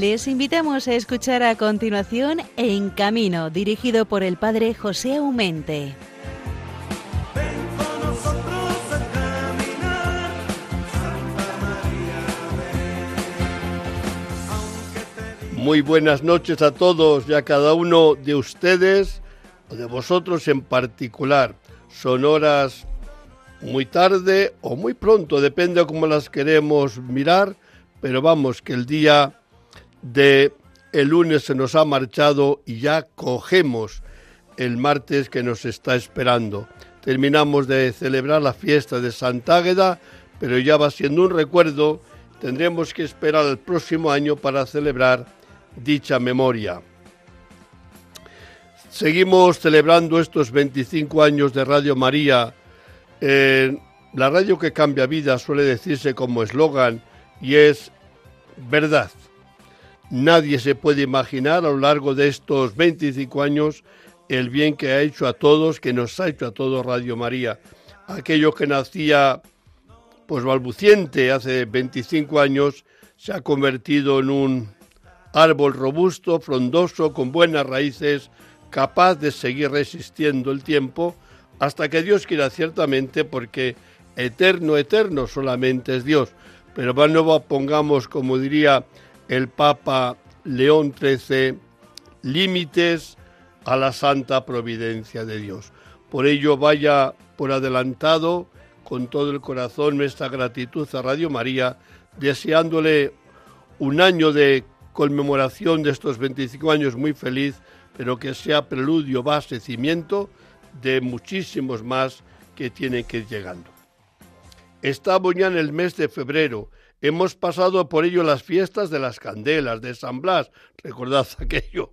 Les invitamos a escuchar a continuación En Camino, dirigido por el padre José Aumente. Muy buenas noches a todos y a cada uno de ustedes, o de vosotros en particular. Son horas muy tarde o muy pronto, depende de cómo las queremos mirar, pero vamos, que el día de el lunes se nos ha marchado y ya cogemos el martes que nos está esperando. Terminamos de celebrar la fiesta de Santa Águeda, pero ya va siendo un recuerdo. Tendremos que esperar el próximo año para celebrar dicha memoria. Seguimos celebrando estos 25 años de Radio María la radio que cambia vida suele decirse como eslogan y es verdad. Nadie se puede imaginar a lo largo de estos 25 años el bien que ha hecho a todos, que nos ha hecho a todos Radio María. Aquello que nacía pues balbuciente hace 25 años se ha convertido en un árbol robusto, frondoso, con buenas raíces, capaz de seguir resistiendo el tiempo hasta que Dios quiera ciertamente, porque eterno, eterno solamente es Dios. Pero no pongamos, como diría el Papa León XIII, límites a la santa providencia de Dios. Por ello vaya por adelantado con todo el corazón nuestra gratitud a Radio María, deseándole un año de conmemoración de estos 25 años muy feliz, pero que sea preludio, base, cimiento de muchísimos más que tienen que ir llegando. Estamos ya en el mes de febrero. Hemos pasado por ello las fiestas de las candelas, de San Blas. Recordad aquello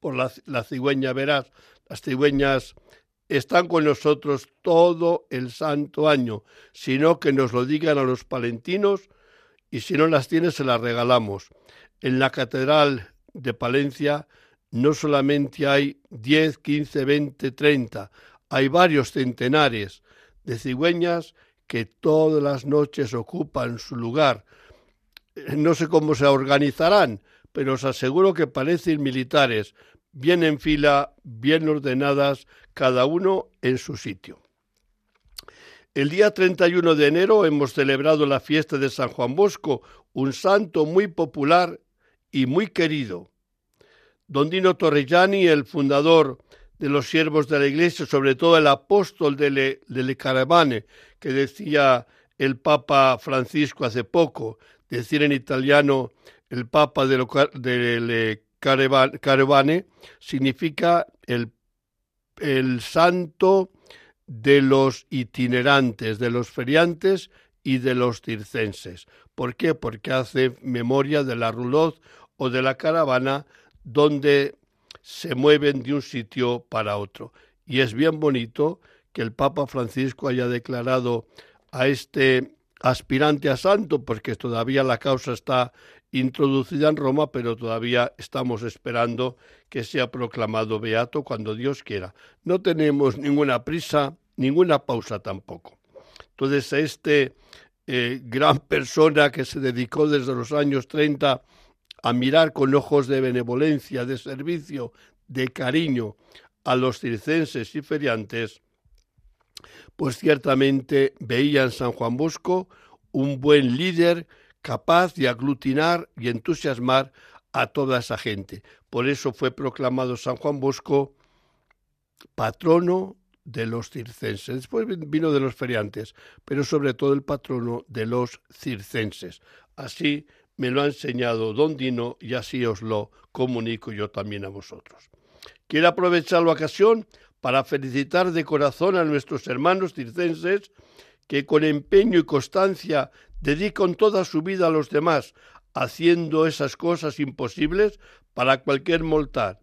por la, cigüeña verás. Las cigüeñas están con nosotros todo el santo año, sino que nos lo digan a los palentinos y si no las tiene se las regalamos. En la Catedral de Palencia no solamente hay 10, 15, 20, 30, hay varios centenares de cigüeñas que todas las noches ocupan su lugar. No sé cómo se organizarán, pero os aseguro que parecen militares, bien en fila, bien ordenadas, cada uno en su sitio. El día 31 de enero hemos celebrado la fiesta de San Juan Bosco, un santo muy popular y muy querido. Don Dino Torrellani, el fundador de los siervos de la Iglesia, sobre todo el apóstol de Le, Caravane, que decía el Papa Francisco hace poco, decir en italiano el Papa de, Le Caravane, significa el, el santo de los itinerantes, de los feriantes y de los circenses. ¿Por qué? Porque hace memoria de la roulotte o de la caravana donde se mueven de un sitio para otro. Y es bien bonito que el Papa Francisco haya declarado a este aspirante a santo, porque todavía la causa está introducida en Roma, pero todavía estamos esperando que sea proclamado beato cuando Dios quiera. No tenemos ninguna prisa, ninguna pausa tampoco. Entonces, este eh, gran persona que se dedicó desde los años 30 a mirar con ojos de benevolencia, de servicio, de cariño a los circenses y feriantes, pues ciertamente veía San Juan Bosco un buen líder capaz de aglutinar y entusiasmar a toda esa gente. Por eso fue proclamado San Juan Bosco patrono de los circenses. Después vino de los feriantes, pero sobre todo el patrono de los circenses. Así me lo ha enseñado don Dino y así os lo comunico yo también a vosotros. Quiero aprovechar la ocasión para felicitar de corazón a nuestros hermanos circenses que con empeño y constancia dedican toda su vida a los demás, haciendo esas cosas imposibles para cualquier mortal,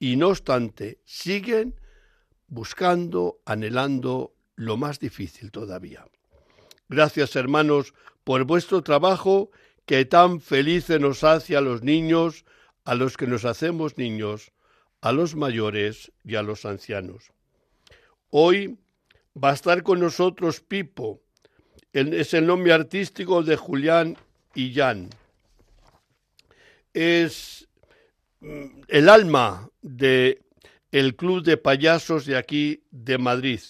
y no obstante siguen buscando, anhelando lo más difícil todavía. Gracias, hermanos, por vuestro trabajo que tan felices nos hace a los niños, a los que nos hacemos niños, a los mayores y a los ancianos. Hoy va a estar con nosotros Pipo, es el nombre artístico de Julián Illán. es mm, el alma de el Club de Payasos de aquí de Madrid.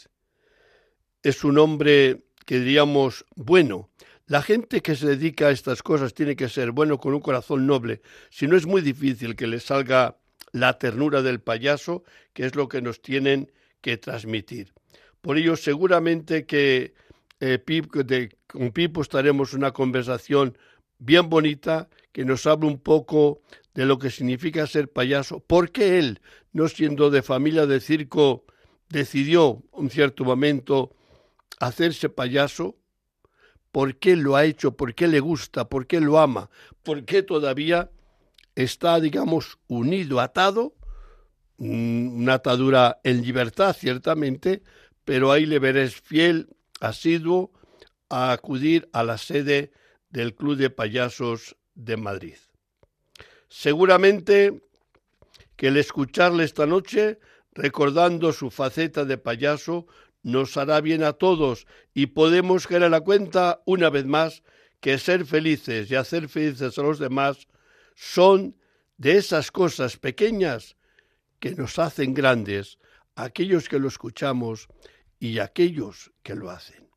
Es un hombre que diríamos bueno. La gente que se dedica a estas cosas tiene que ser bueno con un corazón noble, si no es muy difícil que le salga la ternura del payaso, que es lo que nos tienen que transmitir. Por ello, seguramente que eh, con Pipo estaremos una conversación bien bonita que nos hable un poco de lo que significa ser payaso. ¿Por qué él, no siendo de familia de circo, decidió un cierto momento hacerse payaso? ¿Por qué lo ha hecho? ¿Por qué le gusta? ¿Por qué lo ama? ¿Por qué todavía está, digamos, unido, atado? Mm, una atadura en libertad, ciertamente, pero ahí le veréis fiel, asiduo, a acudir a la sede del Club de Payasos de Madrid. Seguramente que el escucharle esta noche, recordando su faceta de payaso, nos hará bien a todos y podemos caer a la cuenta una vez más que ser felices y hacer felices a los demás son de esas cosas pequeñas que nos hacen grandes, aquellos que lo escuchamos y aquellos que lo hacen.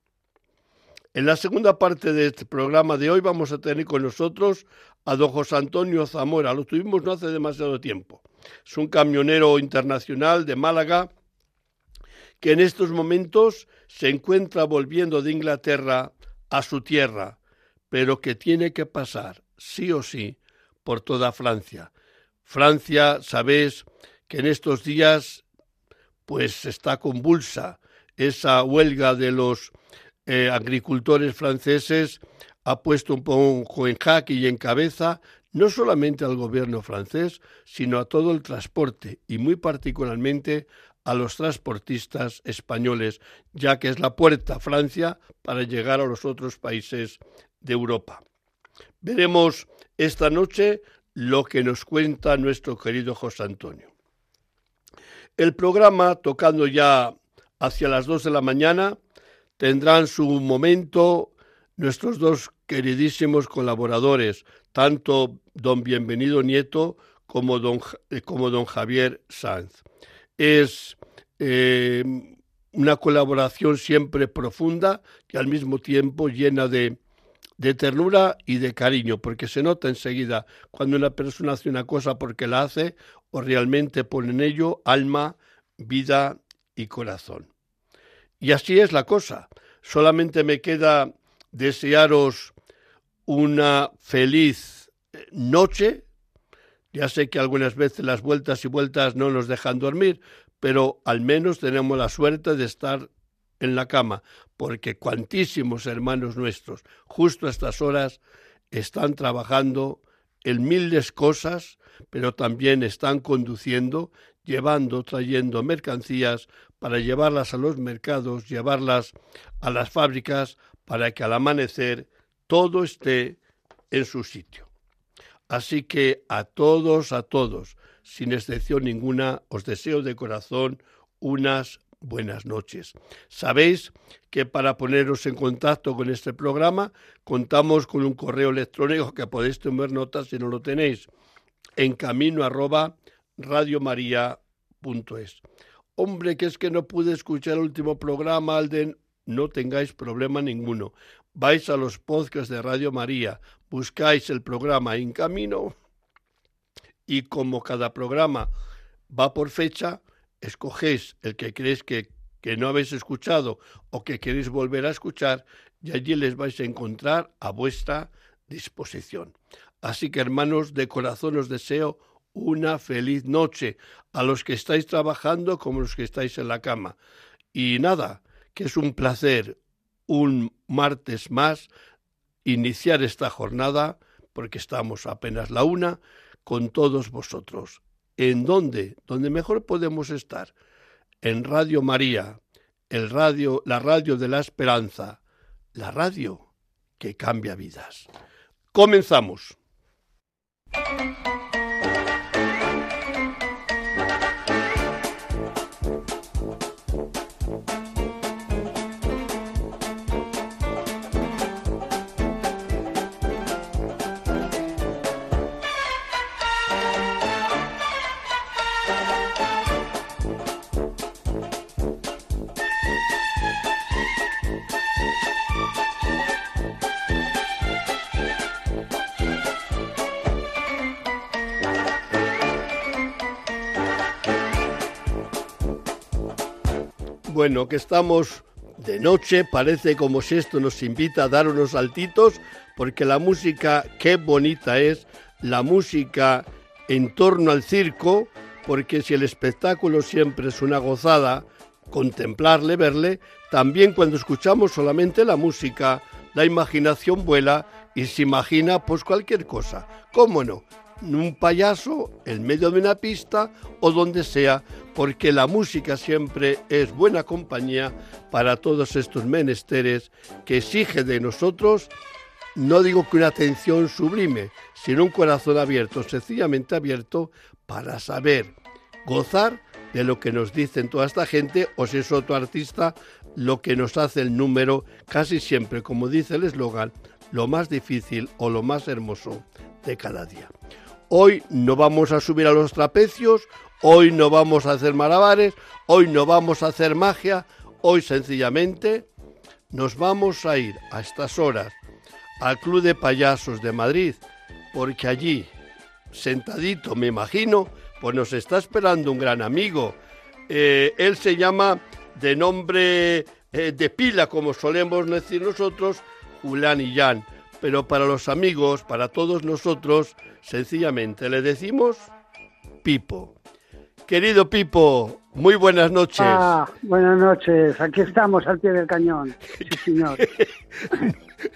En la segunda parte de este programa de hoy vamos a tener con nosotros a don José Antonio Zamora. Lo tuvimos no hace demasiado tiempo. Es un camionero internacional de Málaga que en estos momentos se encuentra volviendo de Inglaterra a su tierra, pero que tiene que pasar, sí o sí, por toda Francia. Francia, sabéis que en estos días pues está convulsa esa huelga de los eh, agricultores franceses ha puesto un poco en jaque y en cabeza no solamente al gobierno francés, sino a todo el transporte y muy particularmente a los transportistas españoles, ya que es la puerta a Francia para llegar a los otros países de Europa. Veremos esta noche lo que nos cuenta nuestro querido José Antonio. El programa, tocando ya hacia las dos de la mañana, tendrán su momento nuestros dos queridísimos colaboradores, tanto don Bienvenido Nieto como don, eh, como don Javier Sanz. Es eh, una colaboración siempre profunda y al mismo tiempo llena de, de ternura y de cariño, porque se nota enseguida cuando una persona hace una cosa porque la hace o realmente pone en ello alma, vida y corazón. Y así es la cosa. Solamente me queda desearos una feliz eh, noche. Ya sé que algunas veces las vueltas y vueltas no nos dejan dormir, pero al menos tenemos la suerte de estar en la cama, porque cuantísimos hermanos nuestros, justo a estas horas, están trabajando en miles cosas, pero también están conduciendo, llevando, trayendo mercancías para llevarlas a los mercados, llevarlas a las fábricas, para que al amanecer todo esté en su sitio. Así que a todos, a todos, sin excepción ninguna, os deseo de corazón unas buenas noches. Sabéis que para poneros en contacto con este programa contamos con un correo electrónico que podéis tomar notas si no lo tenéis en camino arroba radiomaria.es hombre, que es que no pude escuchar el último programa, Alden, no tengáis problema ninguno. Vais a los podcasts de Radio María, buscáis el programa En Camino y como cada programa va por fecha, escogéis el que creéis que, que no habéis escuchado o que queréis volver a escuchar y allí les vais a encontrar a vuestra disposición. Así que hermanos, de corazón os deseo una feliz noche a los que estáis trabajando como los que estáis en la cama. Y nada, que es un placer un martes más iniciar esta jornada, porque estamos apenas la una, con todos vosotros. ¿En dónde? Donde mejor podemos estar. En Radio María, el radio, la radio de la esperanza, la radio que cambia vidas. Comenzamos. Bueno, que estamos de noche, parece como si esto nos invita a dar unos saltitos, porque la música, qué bonita es, la música en torno al circo, porque si el espectáculo siempre es una gozada, contemplarle, verle, también cuando escuchamos solamente la música, la imaginación vuela y se imagina pues cualquier cosa. ¿Cómo no? Un payaso en medio de una pista o donde sea, porque la música siempre es buena compañía para todos estos menesteres que exige de nosotros, no digo que una atención sublime, sino un corazón abierto, sencillamente abierto, para saber gozar de lo que nos dicen toda esta gente, o si es otro artista, lo que nos hace el número, casi siempre, como dice el eslogan, lo más difícil o lo más hermoso de cada día. Hoy no vamos a subir a los trapecios, hoy no vamos a hacer malabares, hoy no vamos a hacer magia, hoy sencillamente nos vamos a ir a estas horas al Club de Payasos de Madrid, porque allí, sentadito, me imagino, pues nos está esperando un gran amigo. Eh, él se llama de nombre eh, de pila, como solemos decir nosotros, Julián Jan. Pero para los amigos, para todos nosotros, sencillamente le decimos Pipo. Querido Pipo, muy buenas noches. Ah, buenas noches. Aquí estamos al pie del cañón. Sí, señor.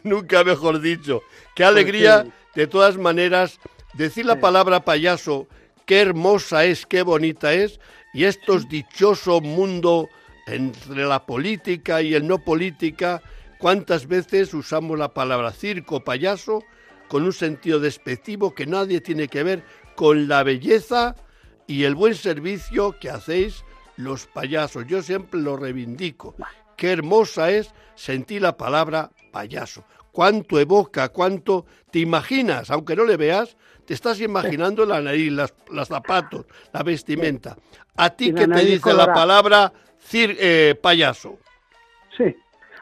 Nunca mejor dicho. Qué pues alegría, de todas maneras, decir la palabra payaso, qué hermosa es, qué bonita es, y estos dichoso mundo entre la política y el no política, cuántas veces usamos la palabra circo, payaso, con un sentido despectivo que nadie tiene que ver con la belleza y el buen servicio que hacéis los payasos. Yo siempre lo reivindico. Qué hermosa es sentir la palabra payaso. Cuánto evoca, cuánto te imaginas, aunque no le veas, te estás imaginando la nariz, los zapatos, la vestimenta. ¿A ti qué te dice la palabra eh, payaso? Sí.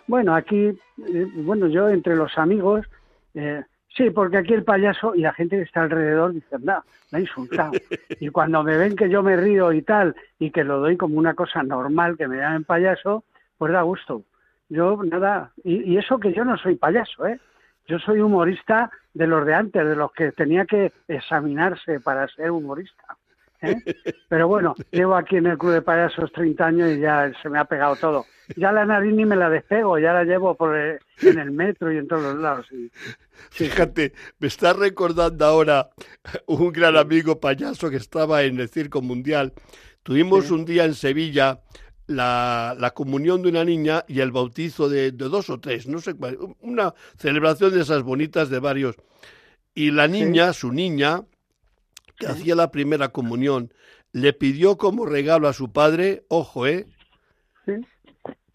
Bueno, aquí, eh, bueno, yo entre los amigos, eh, sí, porque aquí el payaso y la gente que está alrededor dice, no, me ha insultado. y cuando me ven que yo me río y tal, y que lo doy como una cosa normal, que me llamen payaso, pues da gusto. Yo, nada, y, y eso que yo no soy payaso, ¿eh? Yo soy humorista de los de antes, de los que tenía que examinarse para ser humorista. ¿Eh? Pero bueno, llevo aquí en el Club de Payasos 30 años y ya se me ha pegado todo. Ya la nariz ni me la despego, ya la llevo por en el metro y en todos los lados. Fíjate, me está recordando ahora un gran amigo payaso que estaba en el Circo Mundial. Tuvimos un día en Sevilla la, la, comunión de una niña y el bautizo de, de, dos o tres, no sé cuál, una celebración de esas bonitas de varios. Y la niña, su niña, que hacía la primera comunión, le pidió como regalo a su padre, ojo, ¿eh?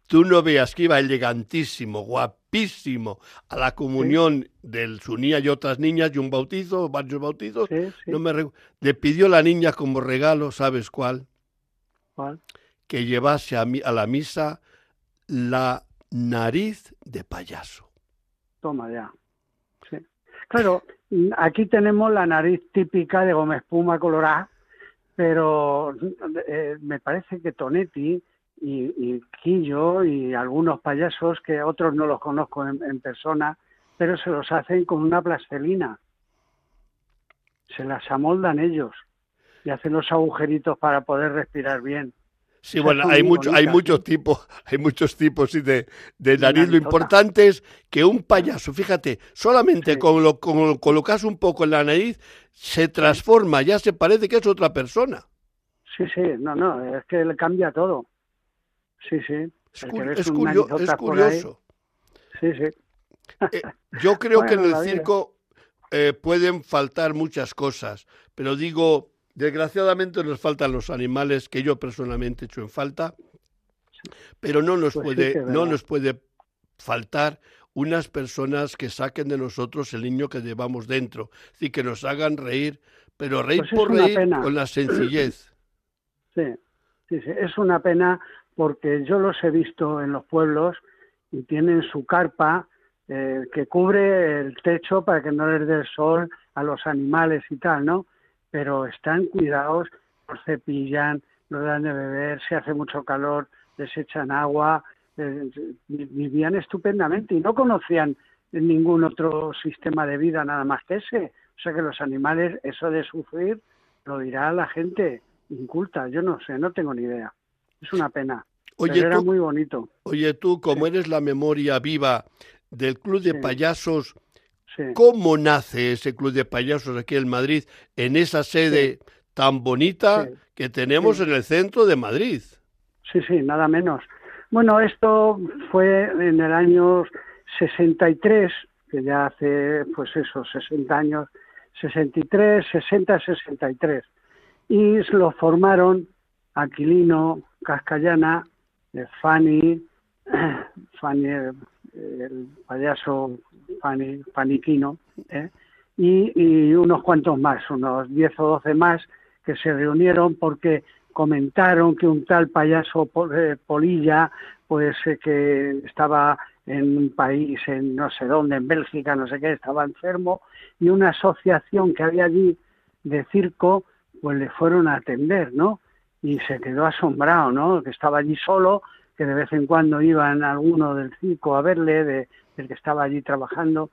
Tú no veas que iba elegantísimo, guapísimo, a la comunión de su niña y otras niñas y un bautizo, varios bautizos. No me le pidió la niña como regalo, ¿sabes cuál? ¿Cuál? Que llevase a, a la misa la nariz de payaso. Toma ya. Sí. Claro, Aquí tenemos la nariz típica de Gómez Puma colorada, pero eh, me parece que Tonetti y, Quillo y algunos payasos, que otros no los conozco en, persona, pero se los hacen con una plastelina. Se las amoldan ellos y hacen los agujeritos para poder respirar bien. Sí, bueno, hay, mucho, hay muchos tipos, hay muchos tipos de, de nariz. Lo importante es que un payaso, fíjate, solamente con lo, con colocas un poco en la nariz, se transforma, ya se parece que es otra persona. Sí, sí, no, no, es que le cambia todo. Sí, sí. Es, curioso. Sí, sí. Eh, yo creo que en el circo eh, pueden faltar muchas cosas, pero digo, Desgraciadamente nos faltan los animales que yo personalmente he hecho en falta, pero no nos, pues puede, no nos puede faltar unas personas que saquen de nosotros el niño que llevamos dentro, y que nos hagan reír, pero reír pues por reír con la sencillez. Sí, sí, sí, es una pena porque yo los he visto en los pueblos y tienen su carpa eh, que cubre el techo para que no les dé el sol a los animales y tal, ¿no? Pero están cuidados, los cepillan, los dan de beber, si hace mucho calor, les echan agua, eh, vivían estupendamente y no conocían ningún otro sistema de vida nada más que ese. O sea que los animales, eso de sufrir, lo dirá la gente inculta. Yo no sé, no tengo ni idea. Es una pena. Oye, era muy bonito. Oye, tú, como eres la memoria viva del Club de Payasos, ¿cómo nace ese Club de Payasos aquí en Madrid, en esa sede tan bonita que tenemos en el centro de Madrid? Sí, sí, nada menos. Bueno, esto fue en el año 63, que ya hace, pues eso, 60 años, 63, 60, 63. Y lo formaron Aquilino, Cascallana, eh, Fanny, Fanny, el payaso Fanny, Faniquino, ¿eh? y, unos cuantos más, unos 10 o 12 más, que se reunieron porque comentaron que un tal payaso eh, Polilla, pues que estaba en un país, en no sé dónde, en Bélgica, no sé qué, estaba enfermo, y una asociación que había allí de circo, pues le fueron a atender, ¿no? Y se quedó asombrado, ¿no? Que estaba allí solo, que de vez en cuando iban alguno del circo a verle, de, del que estaba allí trabajando,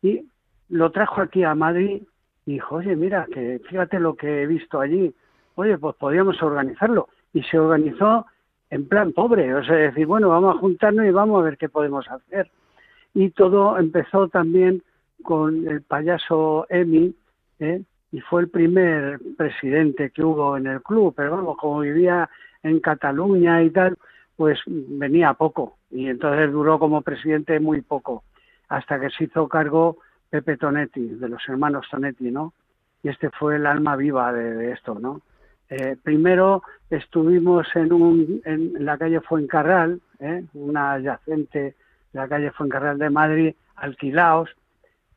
y lo trajo aquí a Madrid y dijo, oye, mira, que fíjate lo que he visto allí, oye, pues podríamos organizarlo. Y se organizó en plan pobre, o sea, decir, bueno, vamos a juntarnos y vamos a ver qué podemos hacer. Y todo empezó también con el payaso Emi, ¿eh? y fue el primer presidente que hubo en el club, pero vamos, como vivía en Cataluña y tal, pues venía poco, y entonces duró como presidente muy poco, hasta que se hizo cargo Pepe Tonetti, de los hermanos Tonetti, ¿no? Y este fue el alma viva de esto, ¿no? Eh, primero estuvimos en, un, en la calle Fuencarral, ¿eh? una adyacente de la calle Fuencarral de Madrid, alquilados,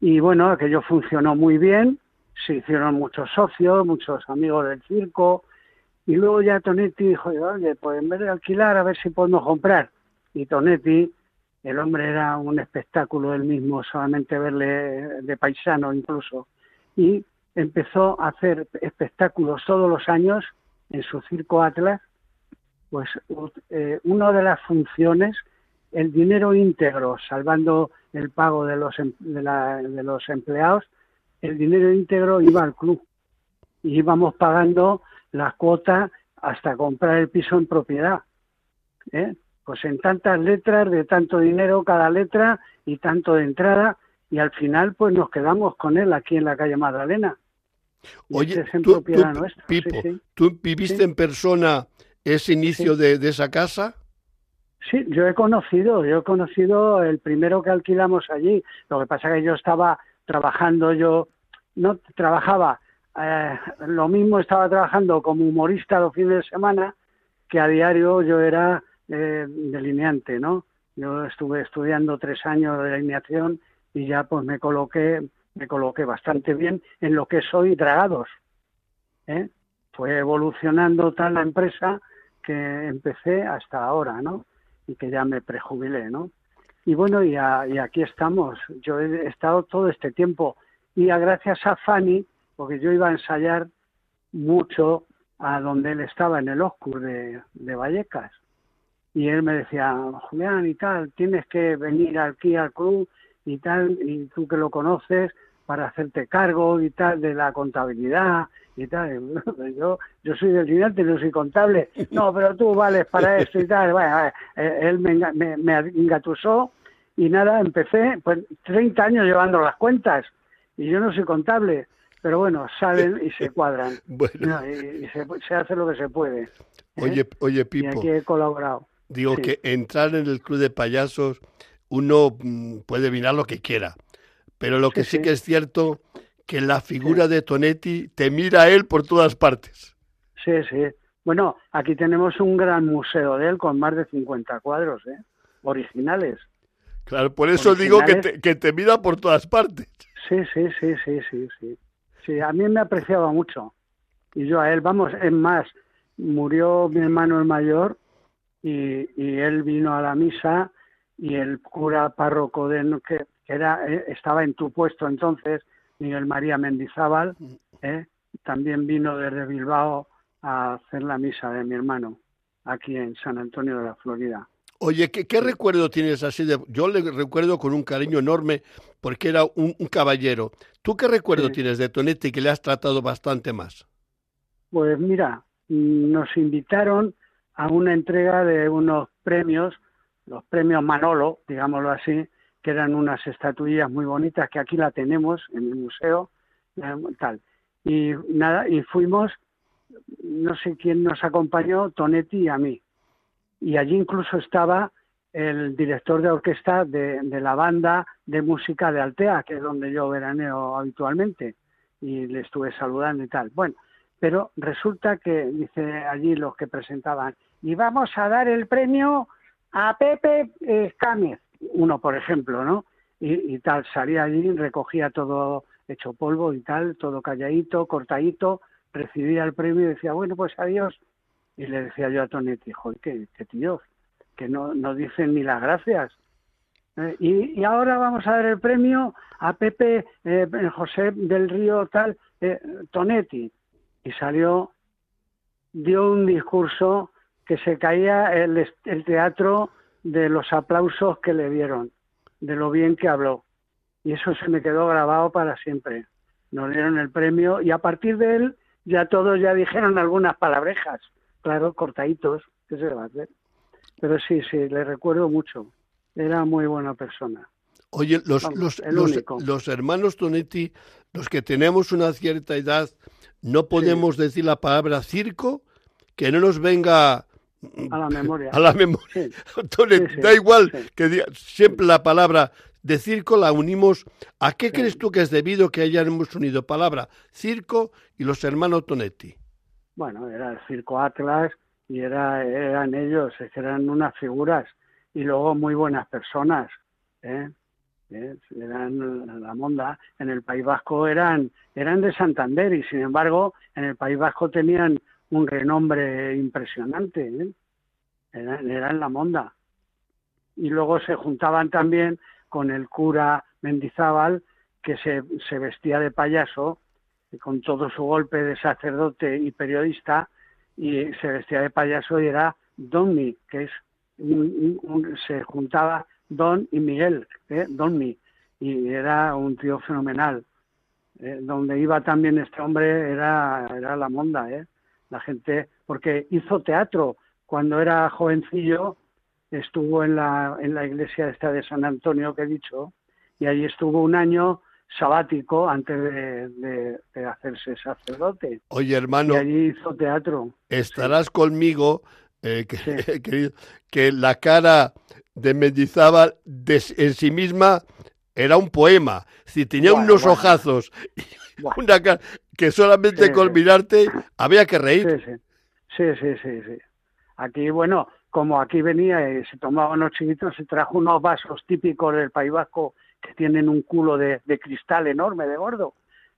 y bueno, aquello funcionó muy bien, se hicieron muchos socios, muchos amigos del circo, y luego ya Tonetti dijo, oye, pues en vez de alquilar, a ver si podemos comprar. Y Tonetti, el hombre era un espectáculo él mismo, solamente verle de paisano incluso, y empezó a hacer espectáculos todos los años en su circo Atlas, pues eh, una de las funciones, el dinero íntegro, salvando el pago de los, em, de, los empleados, el dinero íntegro iba al club y íbamos pagando la cuota hasta comprar el piso en propiedad. ¿eh? Pues en tantas letras, de tanto dinero cada letra y tanto de entrada, y al final pues nos quedamos con él aquí en la calle Magdalena. Oye, tú, Pipo, ¿tú viviste en persona ese inicio de, esa casa? Sí, yo he conocido, yo he conocido el primero que alquilamos allí. Lo que pasa es que yo estaba trabajando, yo no trabajaba, eh, lo mismo estaba trabajando como humorista los fines de semana que a diario yo era eh, delineante, ¿no? Yo estuve estudiando tres años de delineación y ya pues me coloqué me coloqué bastante bien en lo que soy dragados. ¿eh? Fue evolucionando tal la empresa que empecé hasta ahora, ¿no? Y que ya me prejubilé, ¿no? Y bueno, y, aquí estamos. Yo he estado todo este tiempo y gracias a Fanny, porque yo iba a ensayar mucho a donde él estaba, en el Oscur de, de Vallecas. Y él me decía, Julián y tal, tienes que venir aquí al club y tal, y tú que lo conoces, para hacerte cargo y tal de la contabilidad y tal. Yo, yo soy del cliente, no soy contable. No, pero tú vales para esto y tal. Bueno, eh, él me, me, me engatusó y nada, empecé pues 30 años llevando las cuentas y yo no soy contable. Pero bueno, salen y se cuadran. Bueno. y, se, hace lo que se puede. ¿eh? Oye, oye, Pipo. Y aquí he colaborado. Digo que entrar en el club de payasos uno mm, puede mirar lo que quiera, pero lo que sí, que es cierto que la figura de Tonetti te mira a él por todas partes. Sí, sí. Bueno, aquí tenemos un gran museo de él con más de 50 cuadros, ¿eh? Originales. Claro, por eso digo que te, que te mira por todas partes. Sí, sí, sí, sí, sí, sí. Sí, a mí me apreciaba mucho. Y yo a él, vamos, es más, murió mi hermano el mayor y, y él vino a la misa y el cura párroco de que, era eh, estaba en tu puesto entonces Miguel María Mendizábal mm. eh, también vino desde Bilbao a hacer la misa de mi hermano aquí en San Antonio de la Florida. Oye, ¿qué, recuerdo tienes así de...? Yo le recuerdo con un cariño enorme porque era un, caballero. ¿Tú qué recuerdo tienes de Tonetti que le has tratado bastante más? Pues mira, nos invitaron a una entrega de unos premios, los premios Manolo, digámoslo así, que eran unas estatuillas muy bonitas que aquí la tenemos en el museo, tal. Y nada, y fuimos, no sé quién nos acompañó, Tonetti y a mí y allí incluso estaba el director de orquesta de, la banda de música de Altea, que es donde yo veraneo habitualmente, y le estuve saludando y tal. Bueno, pero resulta que, dice allí los que presentaban, y vamos a dar el premio a Pepe Escámez, uno por ejemplo, ¿no? Y, y, tal, salía allí, recogía todo hecho polvo y tal, todo calladito, cortadito, recibía el premio y decía, bueno, pues adiós, y le decía yo a Tonetti, joder, que, que tío, que no, no dicen ni las gracias. Eh, y, ahora vamos a dar el premio a Pepe eh, José del Río tal, eh, Tonetti. Y salió, dio un discurso que se caía el, el teatro de los aplausos que le dieron, de lo bien que habló. Y eso se me quedó grabado para siempre. Nos dieron el premio y a partir de él ya todos ya dijeron algunas palabrejas claro, cortaditos, ¿qué se va a hacer? Pero sí, sí, le recuerdo mucho. Era muy buena persona. Oye, los, los, los, hermanos Tonetti, los que tenemos una cierta edad, no podemos decir la palabra circo, que no nos venga a la memoria. A la memoria. da igual que diga, siempre la palabra de circo la unimos. ¿A qué crees tú que es debido que hayamos unido palabra circo y los hermanos Tonetti? Bueno, era el Circo Atlas y era, eran ellos, eran unas figuras y luego muy buenas personas. ¿eh? ¿Eh? Eran la monda. En el País Vasco eran, eran de Santander y sin embargo en el País Vasco tenían un renombre impresionante. ¿eh? Eran, eran la monda. Y luego se juntaban también con el cura Mendizábal, que se, se vestía de payaso con todo su golpe de sacerdote y periodista, y se vestía de payaso y era Donny, que es se juntaba Don y Miguel, ¿eh? Donny, y era un tío fenomenal. ¿eh? donde iba también este hombre era, era la monda, ¿eh? la gente, porque hizo teatro cuando era jovencillo, estuvo en la, en la iglesia esta de San Antonio que he dicho, y allí estuvo un año sabático antes de, hacerse sacerdote. Oye, hermano. Y allí hizo teatro. Estarás conmigo, eh, que, que la cara de Mendizábal en sí misma era un poema. Si tenía unos ojazos una cara que solamente con mirarte había que reír. Sí sí. sí, sí, Aquí, bueno, como aquí venía y se tomaba unos chiquitos, se trajo unos vasos típicos del País Vasco que tienen un culo de, cristal enorme, de gordo,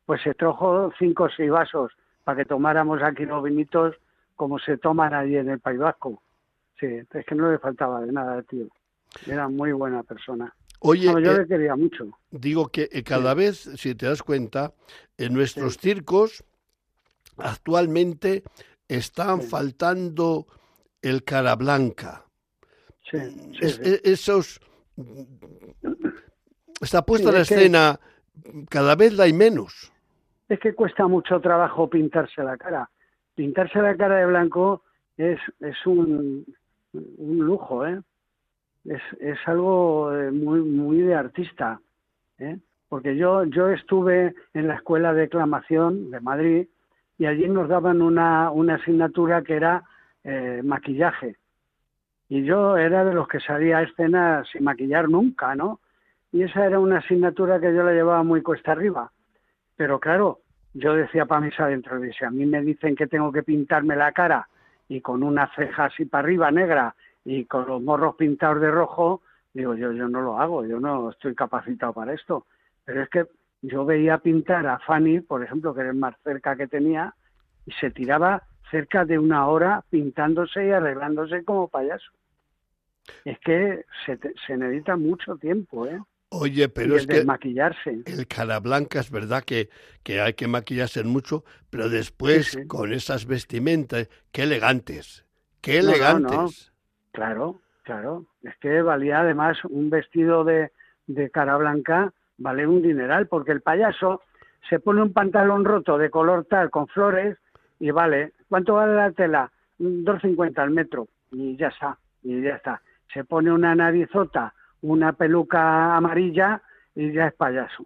pues se trajo cinco o seis vasos para que tomáramos aquí los vinitos como se toman allí en el País Vasco. Sí, es que no le faltaba de nada, tío. Era muy buena persona. Oye, yo le eh, quería mucho. Digo que eh, cada vez, si te das cuenta, en nuestros circos actualmente están faltando el cara blanca. Sí, e, esos está puesta la escena, cada vez la hay menos. Es que cuesta mucho trabajo pintarse la cara. Pintarse la cara de blanco es, es un, un lujo, ¿eh? Es, es algo eh, muy, muy de artista, ¿eh? Porque yo, yo estuve en la Escuela de Declamación de Madrid y allí nos daban una, una asignatura que era eh, maquillaje. Y yo era de los que salía a escena sin maquillar nunca, ¿no? Y esa era una asignatura que yo la llevaba muy cuesta arriba. Pero claro, yo decía para mis adentro, si a mí me dicen que tengo que pintarme la cara y con una ceja así para arriba negra y con los morros pintados de rojo, digo yo, yo no lo hago, yo no estoy capacitado para esto. Pero es que yo veía pintar a Fanny, por ejemplo, que era el más cerca que tenía, y se tiraba cerca de una hora pintándose y arreglándose como payaso. Es que se, se necesita mucho tiempo, ¿eh? Oye, pero es que maquillarse. el cara blanca es verdad que, que hay que maquillarse mucho, pero después con esas vestimentas, qué elegantes, Qué elegantes. Claro, claro. Es que valía además un vestido de, de cara blanca, vale un dineral, porque el payaso se pone un pantalón roto de color tal, con flores, y vale, ¿cuánto vale la tela? 2.50 al metro, y ya está, y ya está. Se pone una narizota, una peluca amarilla, y ya es payaso.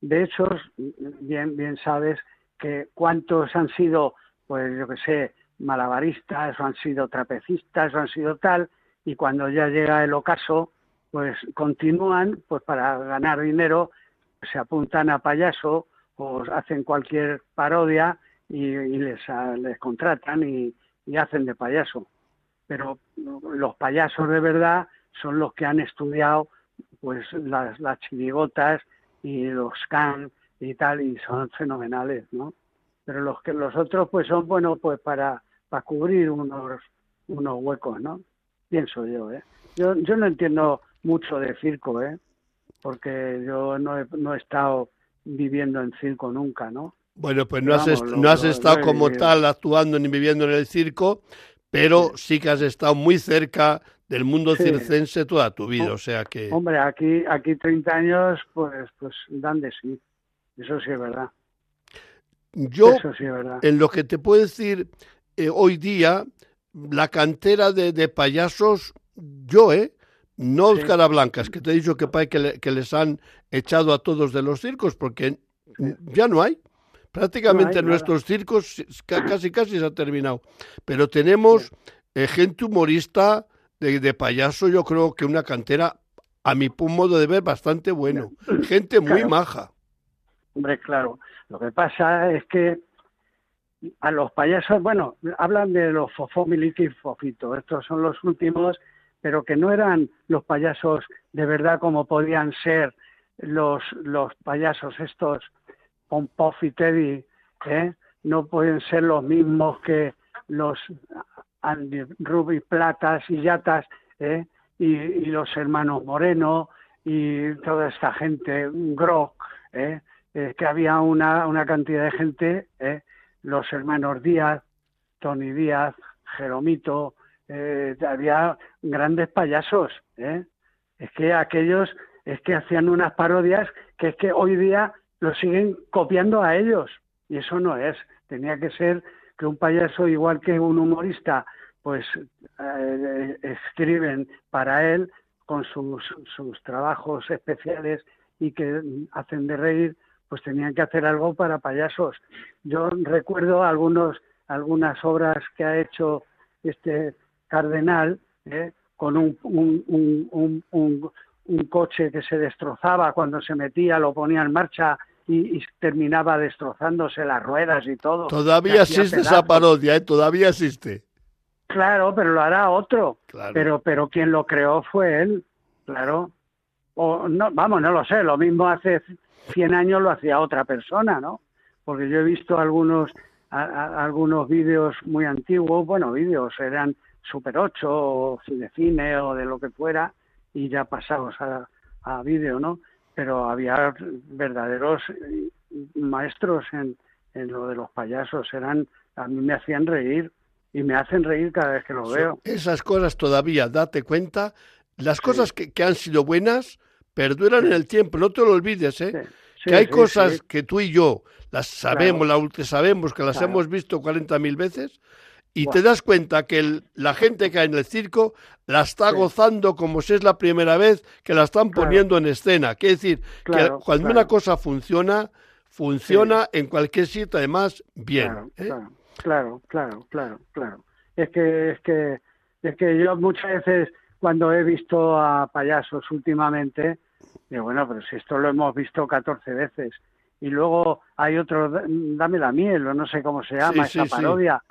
De hecho, bien, bien sabes que cuántos han sido, pues yo que sé, malabaristas, o han sido trapecistas, o han sido tal, y cuando ya llega el ocaso, pues continúan, pues para ganar dinero, se apuntan a payaso o hacen cualquier parodia y, les, les contratan y, hacen de payaso. Pero los payasos de verdad son los que han estudiado pues las, las chirigotas y los can y tal y son fenomenales, ¿no? Pero los que los otros pues son bueno pues para para cubrir unos unos huecos, ¿no? Pienso yo, ¿eh? Yo yo no entiendo mucho de circo, ¿eh? Porque yo no he, no he estado viviendo en circo nunca, ¿no? Bueno, pues no has, no has estado como tal actuando ni viviendo en el circo, pero sí. que has estado muy cerca del mundo circense toda tu vida, o sea que... Hombre, aquí, aquí 30 años, pues, pues dan de sí, eso sí es verdad. Yo, en lo que te puedo decir eh, hoy día, la cantera de, de payasos, yo, ¿eh? No Blancas, que te he dicho que, que, que les han echado a todos de los circos, porque ya no hay. Prácticamente nuestros circos casi casi se ha terminado. Pero tenemos eh, gente humorista de, payaso, yo creo que una cantera, a mi modo de ver, bastante bueno. Gente muy maja. Hombre, claro. Lo que pasa es que a los payasos, bueno, hablan de los Fofomiliti y Fofito. Estos son los últimos pero que no eran los payasos de verdad como podían ser los, los payasos estos Pompoff y Teddy, ¿eh? no pueden ser los mismos que los Andy Ruby Platas y Yatas ¿eh? y, los hermanos Moreno y toda esta gente, Grock, ¿eh? ¿eh? que había una, una cantidad de gente, ¿eh? los hermanos Díaz, Tony Díaz, Jeromito, eh, había grandes payasos. Es que aquellos, es que hacían unas parodias que es que hoy día lo siguen copiando a ellos. Y eso no es. Tenía que ser que un payaso, igual que un humorista, pues eh, escriben para él con sus, sus trabajos especiales y que hacen de reír, pues tenían que hacer algo para payasos. Yo recuerdo algunos, algunas obras que ha hecho este Cardenal, ¿eh? con un, un, un, coche que se destrozaba cuando se metía, lo ponía en marcha y, terminaba destrozándose las ruedas y todo. Todavía existe esa parodia, ¿eh? todavía existe. Claro, pero lo hará otro. Pero, pero quien lo creó fue él, claro. O no, vamos, no lo sé. Lo mismo hace 100 años lo hacía otra persona, ¿no? Porque yo he visto algunos algunos vídeos muy antiguos, bueno, vídeos eran Super 8 o cine o de lo que fuera y ya pasados a, a vídeo, ¿no? Pero había verdaderos maestros en, en lo de los payasos, eran a mí me hacían reír y me hacen reír cada vez que lo veo. Esas cosas todavía, date cuenta, las cosas que, que, han sido buenas perduran en el tiempo, no te lo olvides, ¿eh? que hay cosas que tú y yo las sabemos, las sabemos, que las hemos visto 40.000 veces, y te das cuenta que la gente que hay en el circo la está gozando como si es la primera vez que la están poniendo en escena. Quiere decir que cuando una cosa funciona, funciona en cualquier sitio, además, bien. ¿eh? Claro, claro, claro, claro, Es que, es que, es que yo muchas veces cuando he visto a payasos últimamente, digo, bueno, pero si esto lo hemos visto 14 veces. Y luego hay otro, dame la miel, o no sé cómo se llama, esa parodia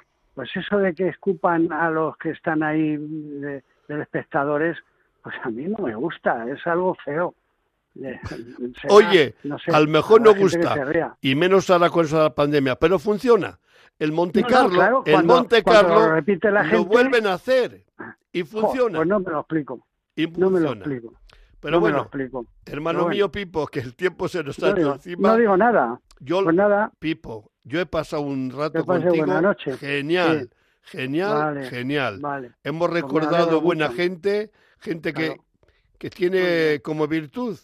pues eso de que escupan a los que están ahí de, espectadores, pues a mí no me gusta, es algo feo. Oye, a lo mejor no gusta, y menos ahora con esa pandemia, pero funciona. El Monte Carlo, el Monte Carlo lo, repite la gente, lo vuelven a hacer y funciona. pues no me lo explico. Y no me lo explico. Pero bueno, hermano mío Pipo, que el tiempo se nos está encima. No digo nada. Yo, pues nada. Pipo, yo he pasado un rato contigo genial. Genial, genial. Hemos pues recordado buena gente, gente que, que tiene como virtud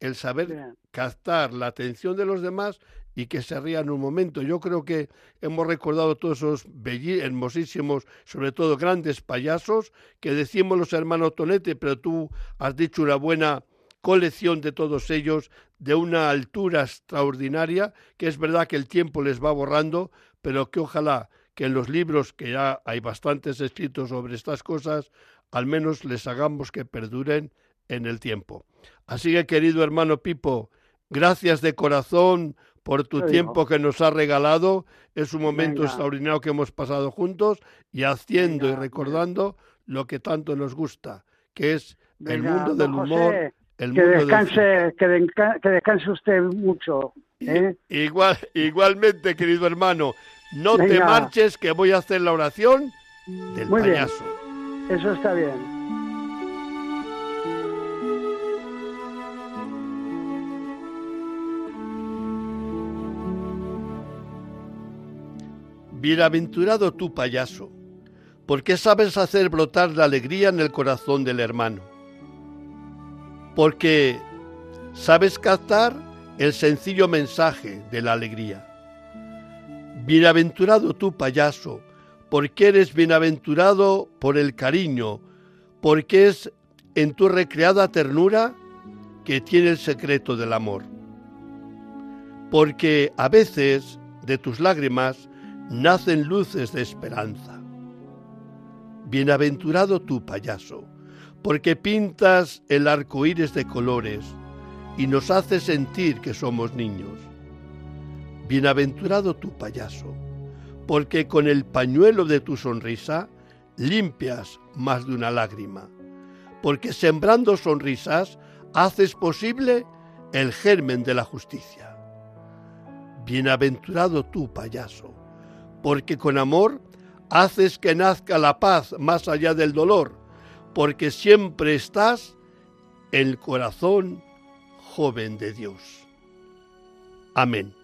el saber captar la atención de los demás y que se rían un momento. Yo creo que hemos recordado todos esos hermosísimos, sobre todo grandes payasos, que decimos los hermanos Tonete, pero tú has dicho una buena colección de todos ellos de una altura extraordinaria, que es verdad que el tiempo les va borrando, pero que ojalá que en los libros, que ya hay bastantes escritos sobre estas cosas, al menos les hagamos que perduren en el tiempo. Así que, querido hermano Pipo, gracias de corazón por tu tiempo que nos has regalado. Es un momento extraordinario que hemos pasado juntos y haciendo y recordando lo que tanto nos gusta, que es el mundo del humor. El que, descanse, que, descanse usted mucho. ¿eh? Igual, igualmente, querido hermano, no te marches que voy a hacer la oración del payaso. Eso está bien. Bienaventurado tú, payaso, porque sabes hacer brotar la alegría en el corazón del hermano. Porque sabes captar el sencillo mensaje de la alegría. Bienaventurado tú, payaso, porque eres bienaventurado por el cariño, porque es en tu recreada ternura que tiene el secreto del amor. Porque a veces de tus lágrimas nacen luces de esperanza. Bienaventurado tú, payaso, porque pintas el arco iris de colores y nos haces sentir que somos niños. Bienaventurado tú, payaso, porque con el pañuelo de tu sonrisa limpias más de una lágrima, porque sembrando sonrisas haces posible el germen de la justicia. Bienaventurado tú, payaso, porque con amor haces que nazca la paz más allá del dolor, porque siempre estás el corazón joven de Dios. Amén.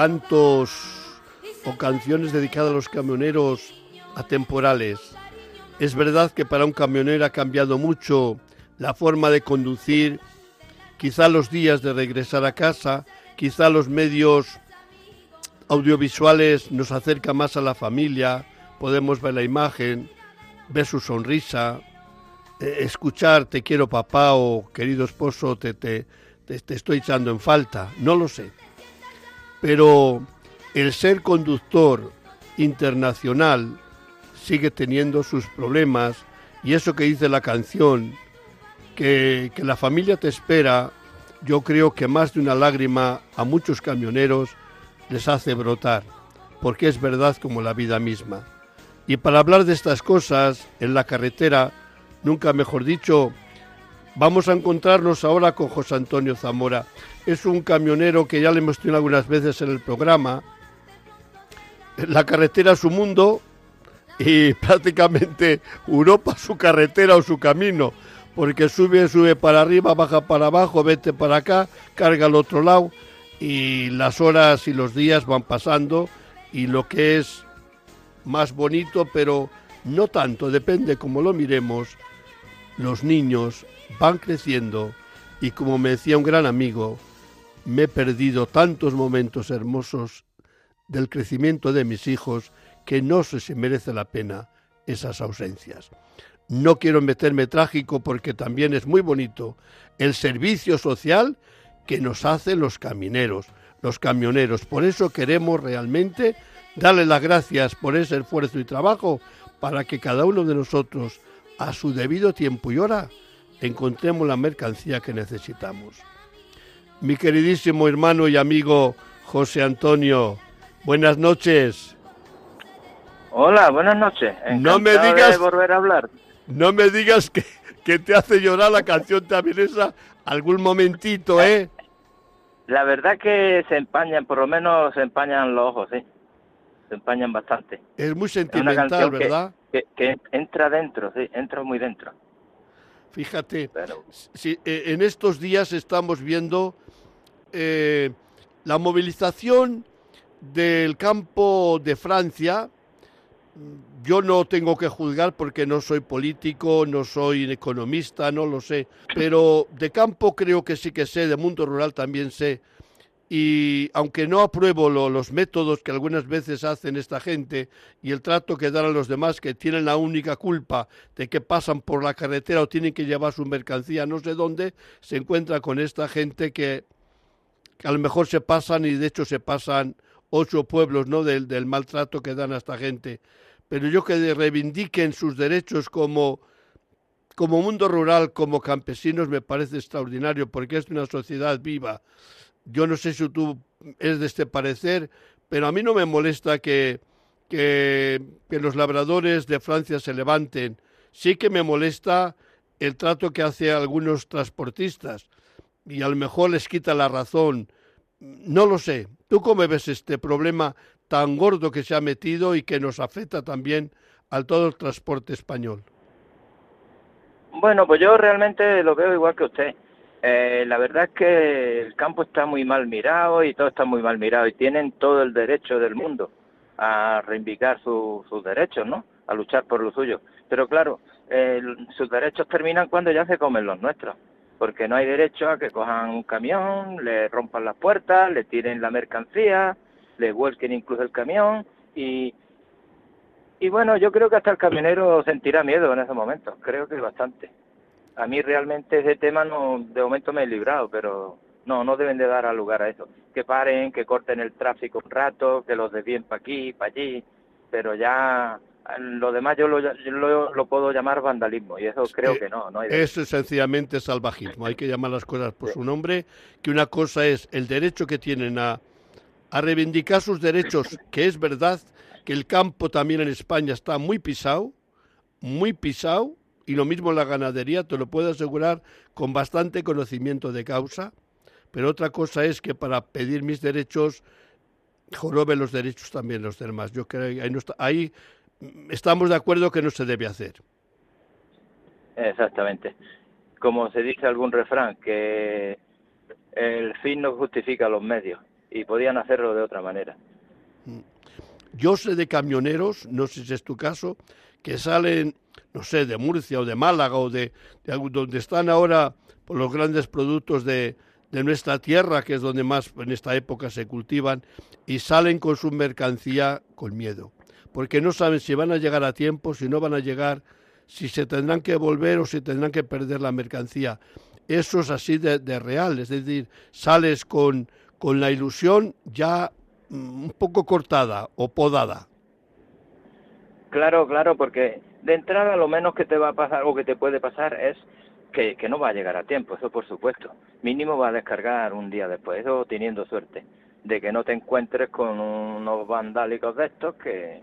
Cantos o canciones dedicadas a los camioneros atemporales. Es verdad que para un camionero ha cambiado mucho la forma de conducir, quizá los días de regresar a casa, quizá los medios audiovisuales nos acercan más a la familia, podemos ver la imagen, ver su sonrisa, eh, escuchar te quiero papá o querido esposo te, te, te estoy echando en falta, no lo sé pero el ser conductor internacional sigue teniendo sus problemas y eso que dice la canción, que, la familia te espera, yo creo que más de una lágrima a muchos camioneros les hace brotar, porque es verdad como la vida misma. Y para hablar de estas cosas en la carretera, nunca mejor dicho, Vamos a encontrarnos ahora con José Antonio Zamora. Es un camionero que ya le hemos tenido algunas veces en el programa. La carretera es su mundo y prácticamente Europa su carretera o su camino, porque sube, sube para arriba, baja para abajo, vete para acá, carga al otro lado y las horas y los días van pasando y lo que es más bonito, pero no tanto, depende como lo miremos, los niños van creciendo y como me decía un gran amigo, me he perdido tantos momentos hermosos del crecimiento de mis hijos que no sé si merece la pena esas ausencias. No quiero meterme trágico porque también es muy bonito el servicio social que nos hacen los camineros, los camioneros. Por eso queremos realmente darle las gracias por ese esfuerzo y trabajo para que cada uno de nosotros, a su debido tiempo y hora, encontremos la mercancía que necesitamos. Mi queridísimo hermano y amigo José Antonio, buenas noches. Hola, buenas noches. no me digas volver a hablar. No me digas que, que te hace llorar la canción también esa algún momentito, ¿eh? La verdad que se empañan, por lo menos se empañan los ojos, sí. Se empañan bastante. Es muy sentimental, ¿verdad? Que, entra dentro, sí, entra muy dentro. Fíjate, si, eh, en estos días estamos viendo eh, la movilización del campo de Francia. Yo no tengo que juzgar porque no soy político, no soy economista, no lo sé, pero de campo creo que sí que sé, de mundo rural también sé y aunque no apruebo los métodos que algunas veces hacen esta gente y el trato que dan a los demás que tienen la única culpa de que pasan por la carretera o tienen que llevar su mercancía no sé dónde, se encuentra con esta gente que, a lo mejor se pasan y de hecho se pasan ocho pueblos ¿no? del, del maltrato que dan a esta gente. Pero yo que reivindiquen sus derechos como, como mundo rural, como campesinos, me parece extraordinario porque es una sociedad viva yo no sé si tú eres de este parecer, pero a mí no me molesta que, que, los labradores de Francia se levanten. Sí que me molesta el trato que hace a algunos transportistas y a lo mejor les quita la razón. No lo sé. ¿Tú cómo ves este problema tan gordo que se ha metido y que nos afecta también al todo el transporte español? Bueno, pues yo realmente lo veo igual que usted. Eh, la verdad es que el campo está muy mal mirado y todo está muy mal mirado y tienen todo el derecho del mundo a reivindicar sus derechos, ¿no? A luchar por lo suyo. Pero claro, sus derechos terminan cuando ya se comen los nuestros, porque no hay derecho a que cojan un camión, le rompan las puertas, le tiren la mercancía, le vuelquen incluso el camión y y bueno, yo creo que hasta el camionero sentirá miedo en esos momentos, creo que bastante a mí realmente ese tema no, de momento me he librado, pero no, no deben de dar a lugar a eso. Que paren, que corten el tráfico un rato, que los desvíen para aquí, para allí, pero ya lo demás yo lo, lo, puedo llamar vandalismo y eso creo que no. no eso es sencillamente salvajismo, hay que llamar las cosas por su nombre, que una cosa es el derecho que tienen a, a reivindicar sus derechos, que es verdad que el campo también en España está muy pisado, muy pisado, y lo mismo la ganadería, te lo puedo asegurar con bastante conocimiento de causa, pero otra cosa es que para pedir mis derechos jorobe los derechos también los demás. Yo creo que ahí, ahí estamos de acuerdo que no se debe hacer. Exactamente. Como se dice algún refrán, que el fin no justifica los medios y podían hacerlo de otra manera. Yo sé de camioneros, no sé si es tu caso, que salen no sé, de Murcia o de Málaga o de, donde están ahora los grandes productos de, de nuestra tierra, que es donde más en esta época se cultivan, y salen con su mercancía con miedo, porque no saben si van a llegar a tiempo, si no van a llegar, si se tendrán que volver o si tendrán que perder la mercancía. Eso es así de, de real, es decir, sales con, con la ilusión ya mm, un poco cortada o podada. Claro, claro, porque de entrada lo menos que te va a pasar o que te puede pasar es que, no va a llegar a tiempo, eso por supuesto. Mínimo va a descargar un día después, eso teniendo suerte, de que no te encuentres con unos vandálicos de estos que,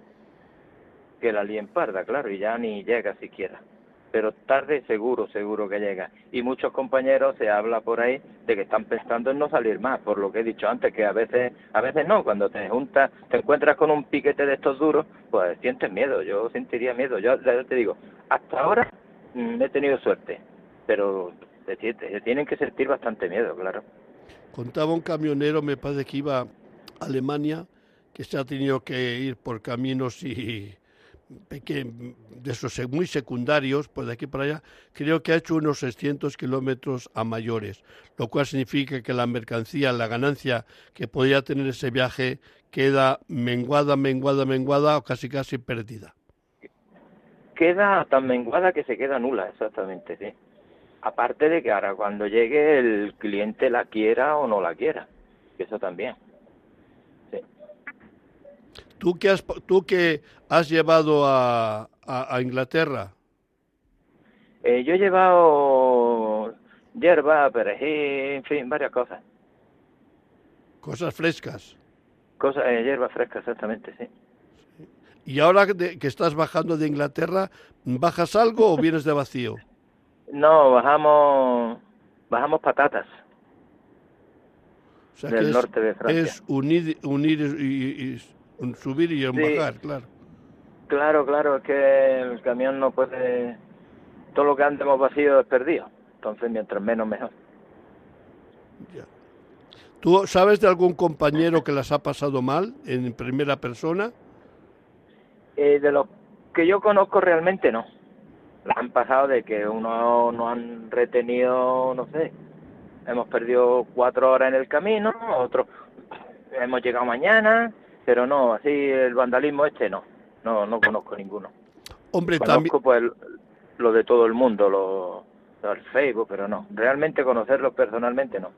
que la líen parda, claro, y ya ni llega siquiera. Pero tarde seguro, seguro que llega. Y muchos compañeros se habla por ahí de que están pensando en no salir más, por lo que he dicho antes, que a veces, a veces no, cuando te juntas, te encuentras con un piquete de estos duros, pues sientes miedo, yo sentiría miedo. Yo te digo, hasta ahora mm, he tenido suerte, pero se, se tienen que sentir bastante miedo, claro. Contaba un camionero, me parece que iba a Alemania, que se ha tenido que ir por caminos y de esos muy secundarios, pues de aquí para allá, creo que ha hecho unos 600 kilómetros a mayores, lo cual significa que la mercancía, la ganancia que podía tener ese viaje queda menguada, menguada, menguada o casi casi perdida. Queda tan menguada que se queda nula, exactamente, sí. Aparte de que ahora cuando llegue el cliente la quiera o no la quiera, eso también. ¿Tú qué has, tú que has llevado a, a, Inglaterra? Eh, yo he llevado hierba, perejil, en fin, varias cosas. Cosas frescas. Cosas, eh, hierba fresca, exactamente, sí. ¿Y ahora que, estás bajando de Inglaterra, bajas algo o vienes de vacío? No, bajamos, bajamos patatas. del norte de Francia. Es unir, unir y, un subir y un bajar, claro. Claro, claro, es que el camión no puede... Todo lo que antes hemos vacío es perdido. Entonces, mientras menos, mejor. Ya. ¿Tú sabes de algún compañero que las ha pasado mal en primera persona? Eh, de los que yo conozco realmente no. Las han pasado de que uno no han retenido, no sé, hemos perdido cuatro horas en el camino, otros hemos llegado mañana, pero no, así el vandalismo este no, no, no conozco ninguno. Hombre, conozco también... pues lo de todo el mundo, lo, del Facebook, pero no, realmente conocerlo personalmente no.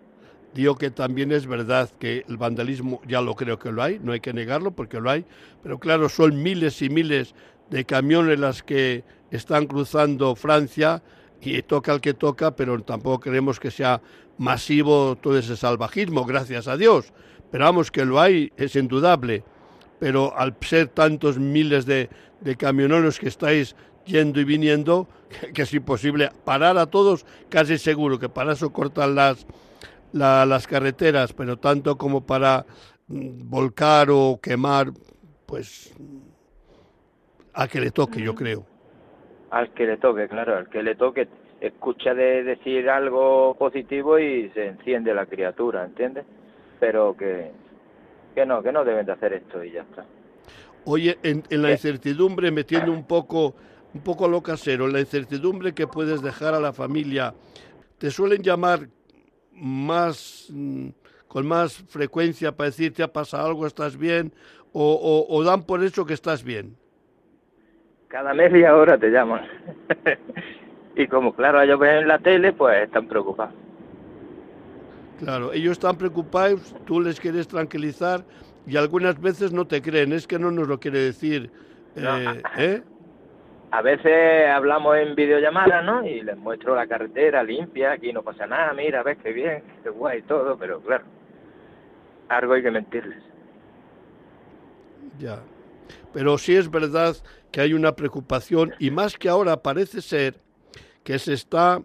Digo que también es verdad que el vandalismo ya lo creo que lo hay, no hay que negarlo porque lo hay, pero claro, son miles y miles de camiones las que están cruzando Francia y toca el que toca, pero tampoco queremos que sea masivo todo ese salvajismo, gracias a Dios. Pero vamos, que lo hay, es indudable. Pero al ser tantos miles de, de camioneros que estáis yendo y viniendo, que, es imposible parar a todos, casi seguro que para eso cortan las, las carreteras, pero tanto como para mm, volcar o quemar, pues a que le toque, yo creo. Al que le toque, claro, al que le toque, escucha de decir algo positivo y se enciende la criatura, ¿entiendes? Pero que, que no, que no deben de hacer esto y ya está. Oye, en, la incertidumbre, metiendo un poco, un poco lo casero, en la incertidumbre que puedes dejar a la familia, ¿te suelen llamar más mm, con más frecuencia para decir te ha pasado algo, estás bien, o, o, dan por eso que estás bien? Cada media hora te llaman. y como claro, ellos ven en la tele, pues están preocupados. Claro, ellos están preocupados, tú les quieres tranquilizar y algunas veces no te creen, es que no nos lo quiere decir. Eh, ¿eh? A veces hablamos en videollamada, ¿no? Y les muestro la carretera limpia, aquí no pasa nada, mira, ves qué bien, qué guay todo, pero claro, algo hay que mentirles. Ya, pero sí es verdad que hay una preocupación y más que ahora parece ser que se está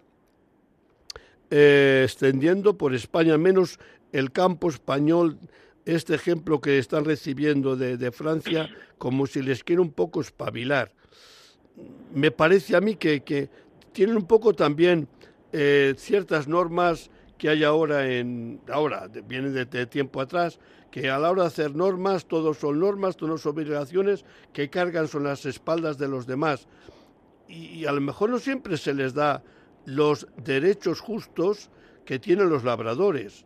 eh, extendiendo por España, menos el campo español, este ejemplo que están recibiendo de, Francia, como si les quiere un poco espabilar. Me parece a mí que, que tienen un poco también eh, ciertas normas que hay ahora en ahora vienen de, tiempo atrás que a la hora de hacer normas todos son normas todos son obligaciones que cargan son las espaldas de los demás y, a lo mejor no siempre se les da los derechos justos que tienen los labradores.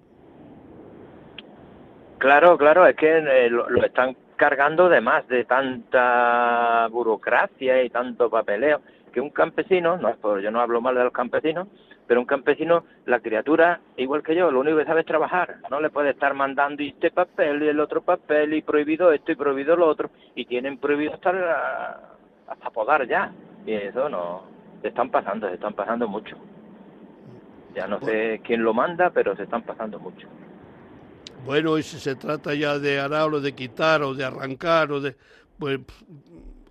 Claro, claro, es que eh, lo, están cargando de más, de tanta burocracia y tanto papeleo, que un campesino, no es por, yo no hablo mal de los campesinos, pero un campesino, la criatura, igual que yo, lo único que sabe es trabajar, no le puede estar mandando este papel y el otro papel y prohibido esto y prohibido lo otro, y tienen prohibido estar hasta podar ya, y eso no, se están pasando, se están pasando mucho. Ya no sé quién lo manda, pero se están pasando mucho. Bueno, y si se trata ya de arar o de quitar o de arrancar o de, pues,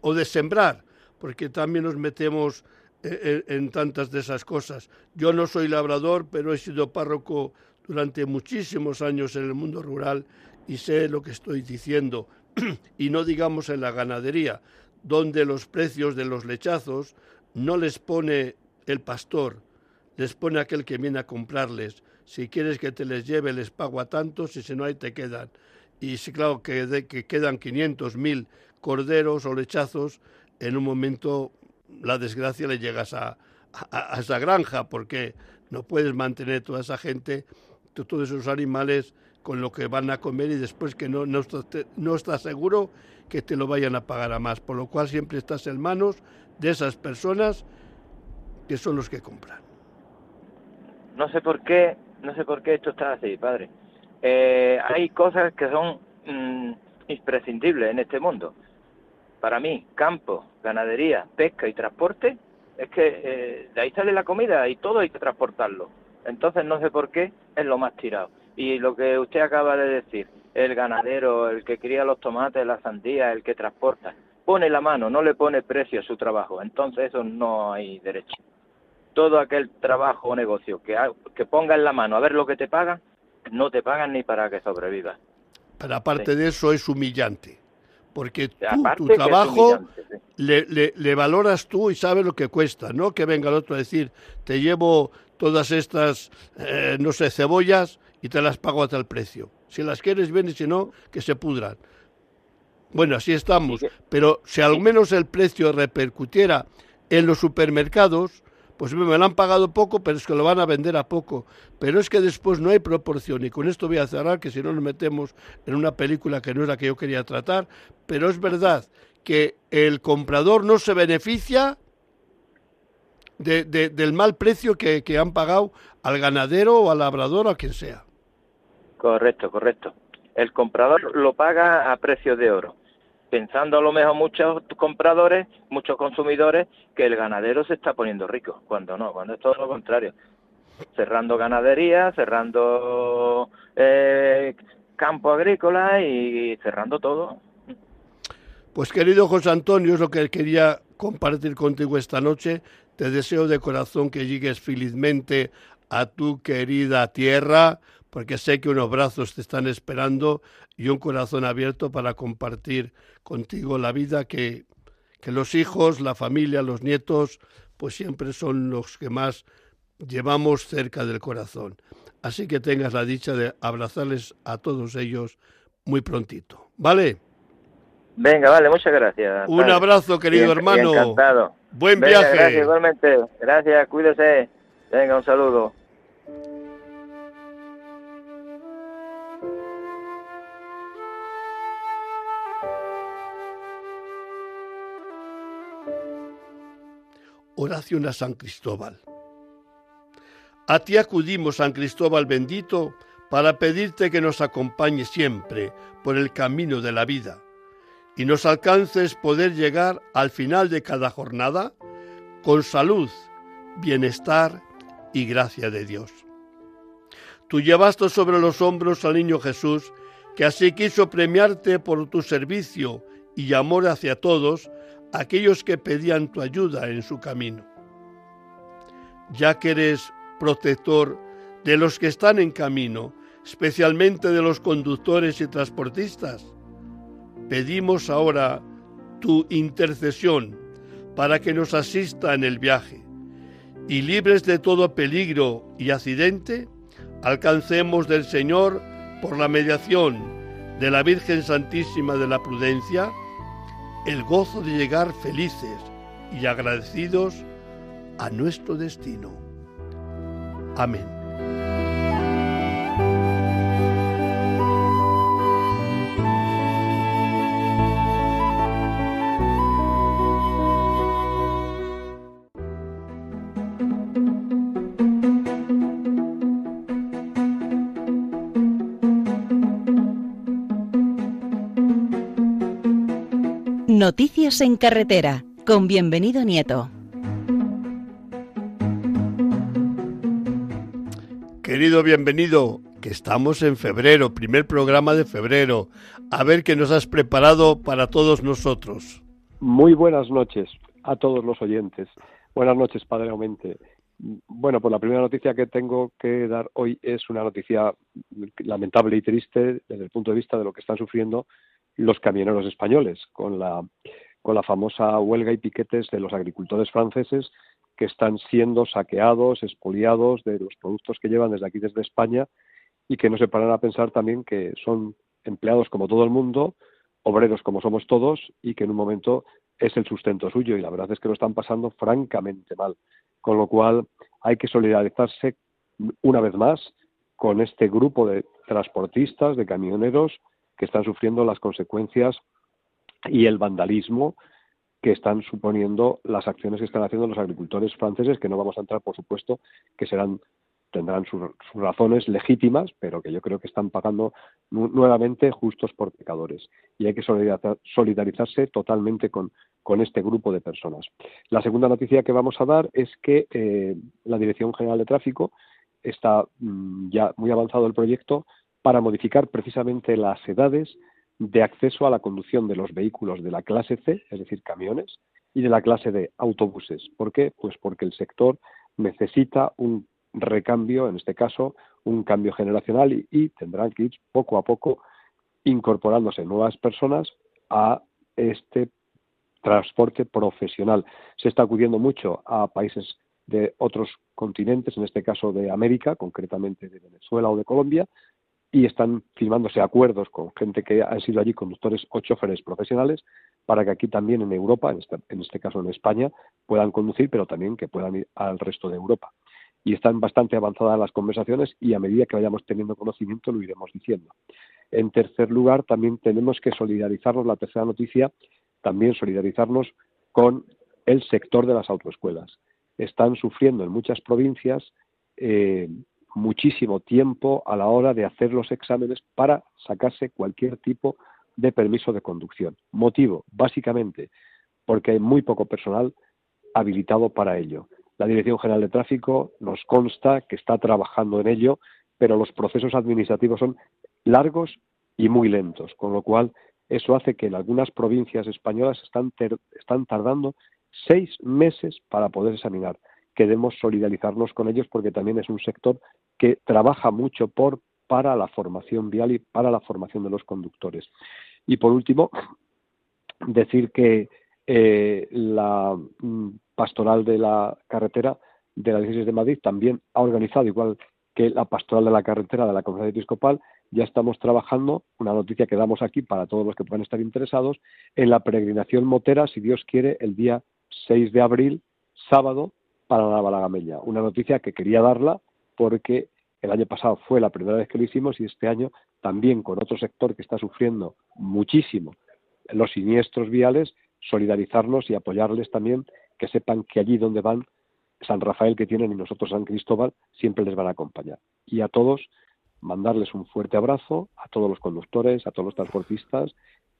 o de sembrar, porque también nos metemos eh, en, tantas de esas cosas. Yo no soy labrador, pero he sido párroco durante muchísimos años en el mundo rural y sé lo que estoy diciendo. y no digamos en la ganadería, donde los precios de los lechazos no les pone el pastor, les pone aquel que viene a comprarles. Si quieres que te les lleve, les pago a tantos y si no, ahí te quedan. Y si claro que, que quedan 500 mil corderos o lechazos, en un momento la desgracia le llegas a, a, esa granja, porque no puedes mantener toda esa gente, todos esos animales con lo que van a comer y después que no, no, no estás seguro que te lo vayan a pagar a más, por lo cual siempre estás en manos de esas personas que son los que compran. No sé por qué, no sé por qué esto está así, padre. Eh, hay cosas que son mm, imprescindibles en este mundo. Para mí, campo, ganadería, pesca y transporte, es que eh, de ahí sale la comida y todo hay que transportarlo. Entonces no sé por qué es lo más tirado. Y lo que usted acaba de decir, el ganadero, el que cría los tomates, la sandía, el que transporta, pone la mano, no le pone precio a su trabajo. Entonces eso no hay derecho. Todo aquel trabajo o negocio que, que ponga en la mano a ver lo que te pagan, no te pagan ni para que sobrevivas. Pero aparte de eso es humillante porque tú, tu trabajo le, le, valoras tú y sabes lo que cuesta, no que venga el otro a decir, te llevo todas estas, eh, no sé, cebollas y te las pago a tal precio. Si las quieres bien y si no, que se pudran. Bueno, así estamos, pero si al menos el precio repercutiera en los supermercados, pues me lo han pagado poco, pero es que lo van a vender a poco. Pero es que después no hay proporción. Y con esto voy a cerrar, que si no nos metemos en una película que no era que yo quería tratar. Pero es verdad que el comprador no se beneficia de, del mal precio que, que han pagado al ganadero o al labrador o a quien sea. Correcto, correcto. El comprador lo paga a precio de oro pensando a lo mejor muchos compradores, muchos consumidores, que el ganadero se está poniendo rico, cuando no, cuando es todo lo contrario. Cerrando ganadería, cerrando eh, campo agrícola y cerrando todo. Pues querido José Antonio, es lo que quería compartir contigo esta noche. Te deseo de corazón que llegues felizmente a tu querida tierra, porque sé que unos brazos te están esperando y un corazón abierto para compartir contigo la vida que, que los hijos, la familia, los nietos, pues siempre son los que más llevamos cerca del corazón. Así que tengas la dicha de abrazarles a todos ellos muy prontito. ¿Vale? Venga, vale, muchas gracias. Un abrazo, querido hermano. encantado. Buen viaje. Gracias, igualmente. Gracias, cuídese. Venga, un saludo. A San Cristóbal. A ti acudimos, San Cristóbal bendito, para pedirte que nos acompañe siempre por el camino de la vida y nos alcances poder llegar al final de cada jornada con salud, bienestar y gracia de Dios. Tú llevaste sobre los hombros al niño Jesús, que así quiso premiarte por tu servicio y amor hacia todos, aquellos que pedían tu ayuda en su camino. Ya que eres protector de los que están en camino, especialmente de los conductores y transportistas, pedimos ahora tu intercesión para que nos asista en el viaje y libres de todo peligro y accidente, alcancemos del Señor, por la mediación de la Virgen Santísima de la Prudencia, el gozo de llegar felices y agradecidos a nuestro destino. Amén. Noticias en carretera, con bienvenido Nieto. Querido bienvenido, que estamos en febrero, primer programa de febrero. A ver qué nos has preparado para todos nosotros. Muy buenas noches a todos los oyentes. Buenas noches, Padre Aumente. Bueno, pues la primera noticia que tengo que dar hoy es una noticia lamentable y triste desde el punto de vista de lo que están sufriendo los camioneros españoles con la, con la famosa huelga y piquetes de los agricultores franceses que están siendo saqueados, expoliados de los productos que llevan desde aquí, desde España, y que no se paran a pensar también que son empleados como todo el mundo, obreros como somos todos, y que en un momento es el sustento suyo, y la verdad es que lo están pasando francamente mal. Con lo cual hay que solidarizarse una vez más con este grupo de transportistas, de camioneros que están sufriendo las consecuencias y el vandalismo que están suponiendo las acciones que están haciendo los agricultores franceses, que no vamos a entrar, por supuesto, que serán tendrán sus, razones legítimas, pero que yo creo que están pagando nuevamente justos por pecadores. Y hay que solidarizarse totalmente con, con este grupo de personas. La segunda noticia que vamos a dar es que eh, la Dirección General de Tráfico está mm, ya muy avanzado el proyecto para modificar precisamente las edades de acceso a la conducción de los vehículos de la clase C, es decir, camiones, y de la clase de autobuses. ¿Por qué? Pues porque el sector necesita un recambio, en este caso, un cambio generacional y, tendrán que ir poco a poco incorporándose nuevas personas a este transporte profesional. Se está acudiendo mucho a países de otros continentes, en este caso de América, concretamente de Venezuela o de Colombia, y están firmándose acuerdos con gente que han sido allí conductores o choferes profesionales para que aquí también en Europa, en este, en este caso en España, puedan conducir, pero también que puedan ir al resto de Europa y están bastante avanzadas las conversaciones y a medida que vayamos teniendo conocimiento lo iremos diciendo. En tercer lugar, también tenemos que solidarizarnos, la tercera noticia, también solidarizarnos con el sector de las autoescuelas. Están sufriendo en muchas provincias eh, muchísimo tiempo a la hora de hacer los exámenes para sacarse cualquier tipo de permiso de conducción. Motivo, básicamente, porque hay muy poco personal habilitado para ello. La Dirección General de Tráfico nos consta que está trabajando en ello, pero los procesos administrativos son largos y muy lentos, con lo cual eso hace que en algunas provincias españolas están, están tardando seis meses para poder examinar. Queremos solidarizarnos con ellos porque también es un sector que trabaja mucho por, para la formación vial y para la formación de los conductores. Y por último, decir que eh, la mm, pastoral de la carretera de la diócesis de Madrid también ha organizado, igual que la pastoral de la carretera de la Conferencia Episcopal, ya estamos trabajando, una noticia que damos aquí para todos los que puedan estar interesados, en la peregrinación motera, si Dios quiere, el día 6 de abril, sábado, para la Balagamella. Una noticia que quería darla porque el año pasado fue la primera vez que lo hicimos y este año también con otro sector que está sufriendo muchísimo los siniestros viales, solidarizarnos y apoyarles también que sepan que allí donde van, San Rafael que tienen y nosotros San Cristóbal, siempre les van a acompañar. Y a todos, mandarles un fuerte abrazo, a todos los conductores, a todos los transportistas,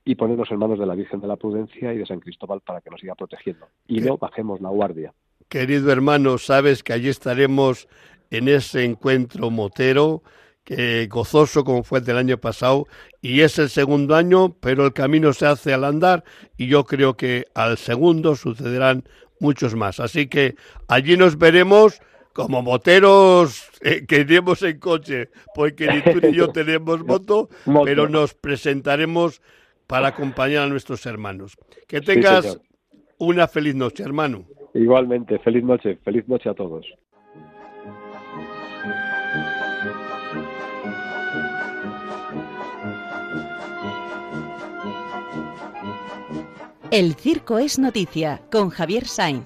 y ponernos en manos de la Virgen de la Prudencia y de San Cristóbal para que nos siga protegiendo. Y no bajemos la guardia. Querido hermano, sabes que allí estaremos en ese encuentro motero, que gozoso como fue el del año pasado, y es el segundo año, pero el camino se hace al andar, y yo creo que al segundo sucederán muchos más. Así que allí nos veremos como moteros eh, que iremos en coche, porque ni tú ni yo tenemos moto, pero nos presentaremos para acompañar a nuestros hermanos. Que tengas una feliz noche, hermano. Igualmente, feliz noche, feliz noche a todos. El Circo es Noticia con Javier Sainz.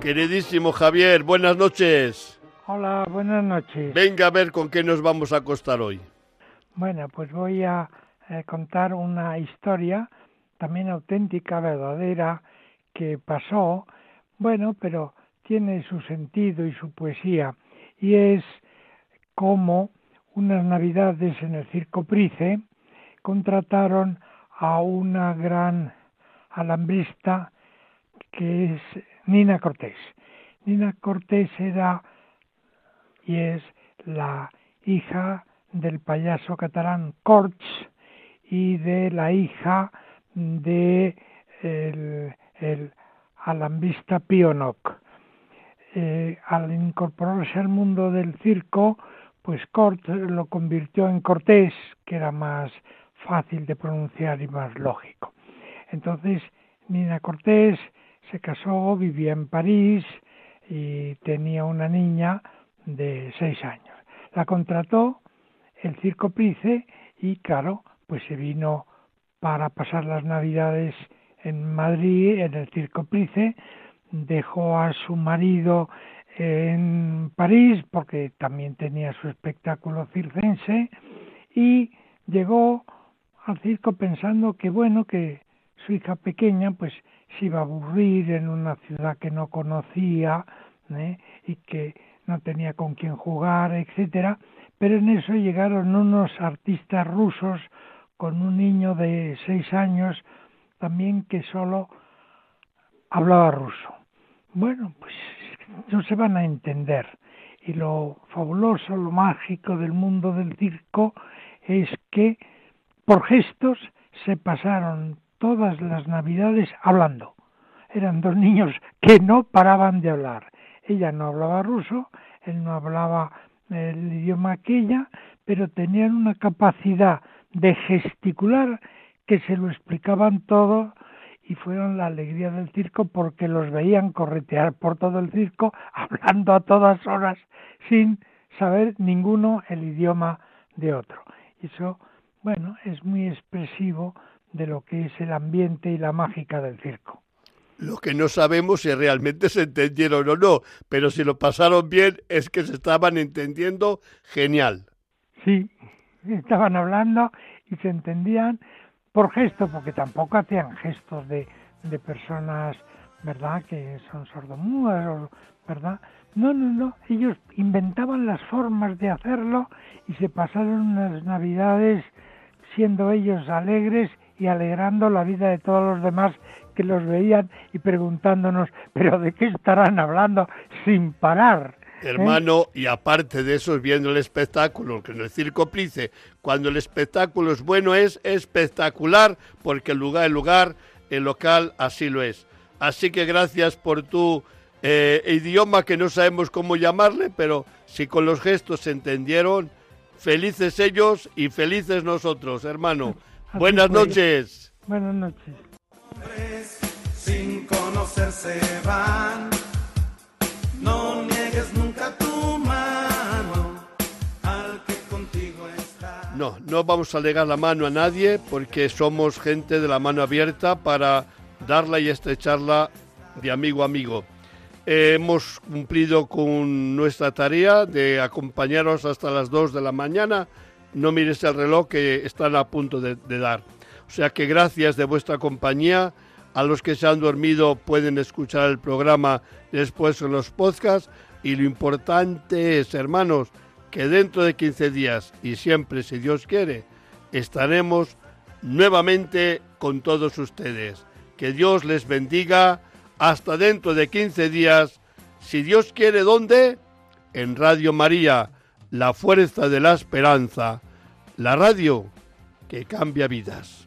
Queridísimo Javier, buenas noches. Hola, buenas noches. Venga a ver con qué nos vamos a acostar hoy. Bueno, pues voy a eh, contar una historia también auténtica, verdadera, que pasó, bueno, pero tiene su sentido y su poesía, y es como unas navidades en el Circo Price contrataron a una gran alambrista que es Nina Cortés. Nina Cortés era y es la hija del payaso catalán Corts y de la hija de el, alambista Pionok. Eh, al incorporarse al mundo del circo, pues Cort lo convirtió en Cortés, que era más fácil de pronunciar y más lógico. Entonces, Nina Cortés se casó, vivía en París y tenía una niña de seis años. La contrató el Circo Price y, claro, pues se vino para pasar las Navidades en Madrid, en el Circo Price, dejó a su marido en París porque también tenía su espectáculo circense y llegó al circo pensando que bueno que su hija pequeña pues se iba a aburrir en una ciudad que no conocía ¿eh? y que no tenía con quién jugar, etcétera, pero en eso llegaron unos artistas rusos con un niño de seis años también que solo hablaba ruso. Bueno, pues no se van a entender. Y lo fabuloso, lo mágico del mundo del circo es que por gestos se pasaron todas las navidades hablando. Eran dos niños que no paraban de hablar. Ella no hablaba ruso, él no hablaba el idioma aquella, pero tenían una capacidad de gesticular que se lo explicaban todo y fueron la alegría del circo porque los veían corretear por todo el circo hablando a todas horas sin saber ninguno el idioma de otro. Eso, bueno, es muy expresivo de lo que es el ambiente y la mágica del circo. Lo que no sabemos si realmente se entendieron o no, pero si lo pasaron bien es que se estaban entendiendo genial. Sí, estaban hablando y se entendían por gesto, porque tampoco hacían gestos de, de personas, ¿verdad?, que son sordomudas, ¿verdad? No, no, no, ellos inventaban las formas de hacerlo y se pasaron unas navidades siendo ellos alegres y alegrando la vida de todos los demás que los veían y preguntándonos, pero ¿de qué estarán hablando sin parar? Hermano, y aparte de eso, viendo el espectáculo, que en el Circo Price, cuando el espectáculo es bueno, es espectacular, porque el lugar, el lugar, el local, así lo es. Así que gracias por tu eh, idioma que no sabemos cómo llamarle, pero si con los gestos se entendieron, felices ellos y felices nosotros, hermano. Buenas noches. Buenas noches. Sin conocerse van No, no vamos a legar la mano a nadie porque somos gente de la mano abierta para darla y estrecharla de amigo a amigo. hemos cumplido con nuestra tarea de acompañaros hasta las 2 de la mañana. No mires el reloj que están a punto de, de dar. O sea que gracias de vuestra compañía. A los que se han dormido pueden escuchar el programa después en los podcasts. Y lo importante es, hermanos, que dentro de 15 días y siempre, si Dios quiere, estaremos nuevamente con todos ustedes. Que Dios les bendiga hasta dentro de 15 días, si Dios quiere, ¿dónde? En Radio María, la fuerza de la esperanza, la radio que cambia vidas.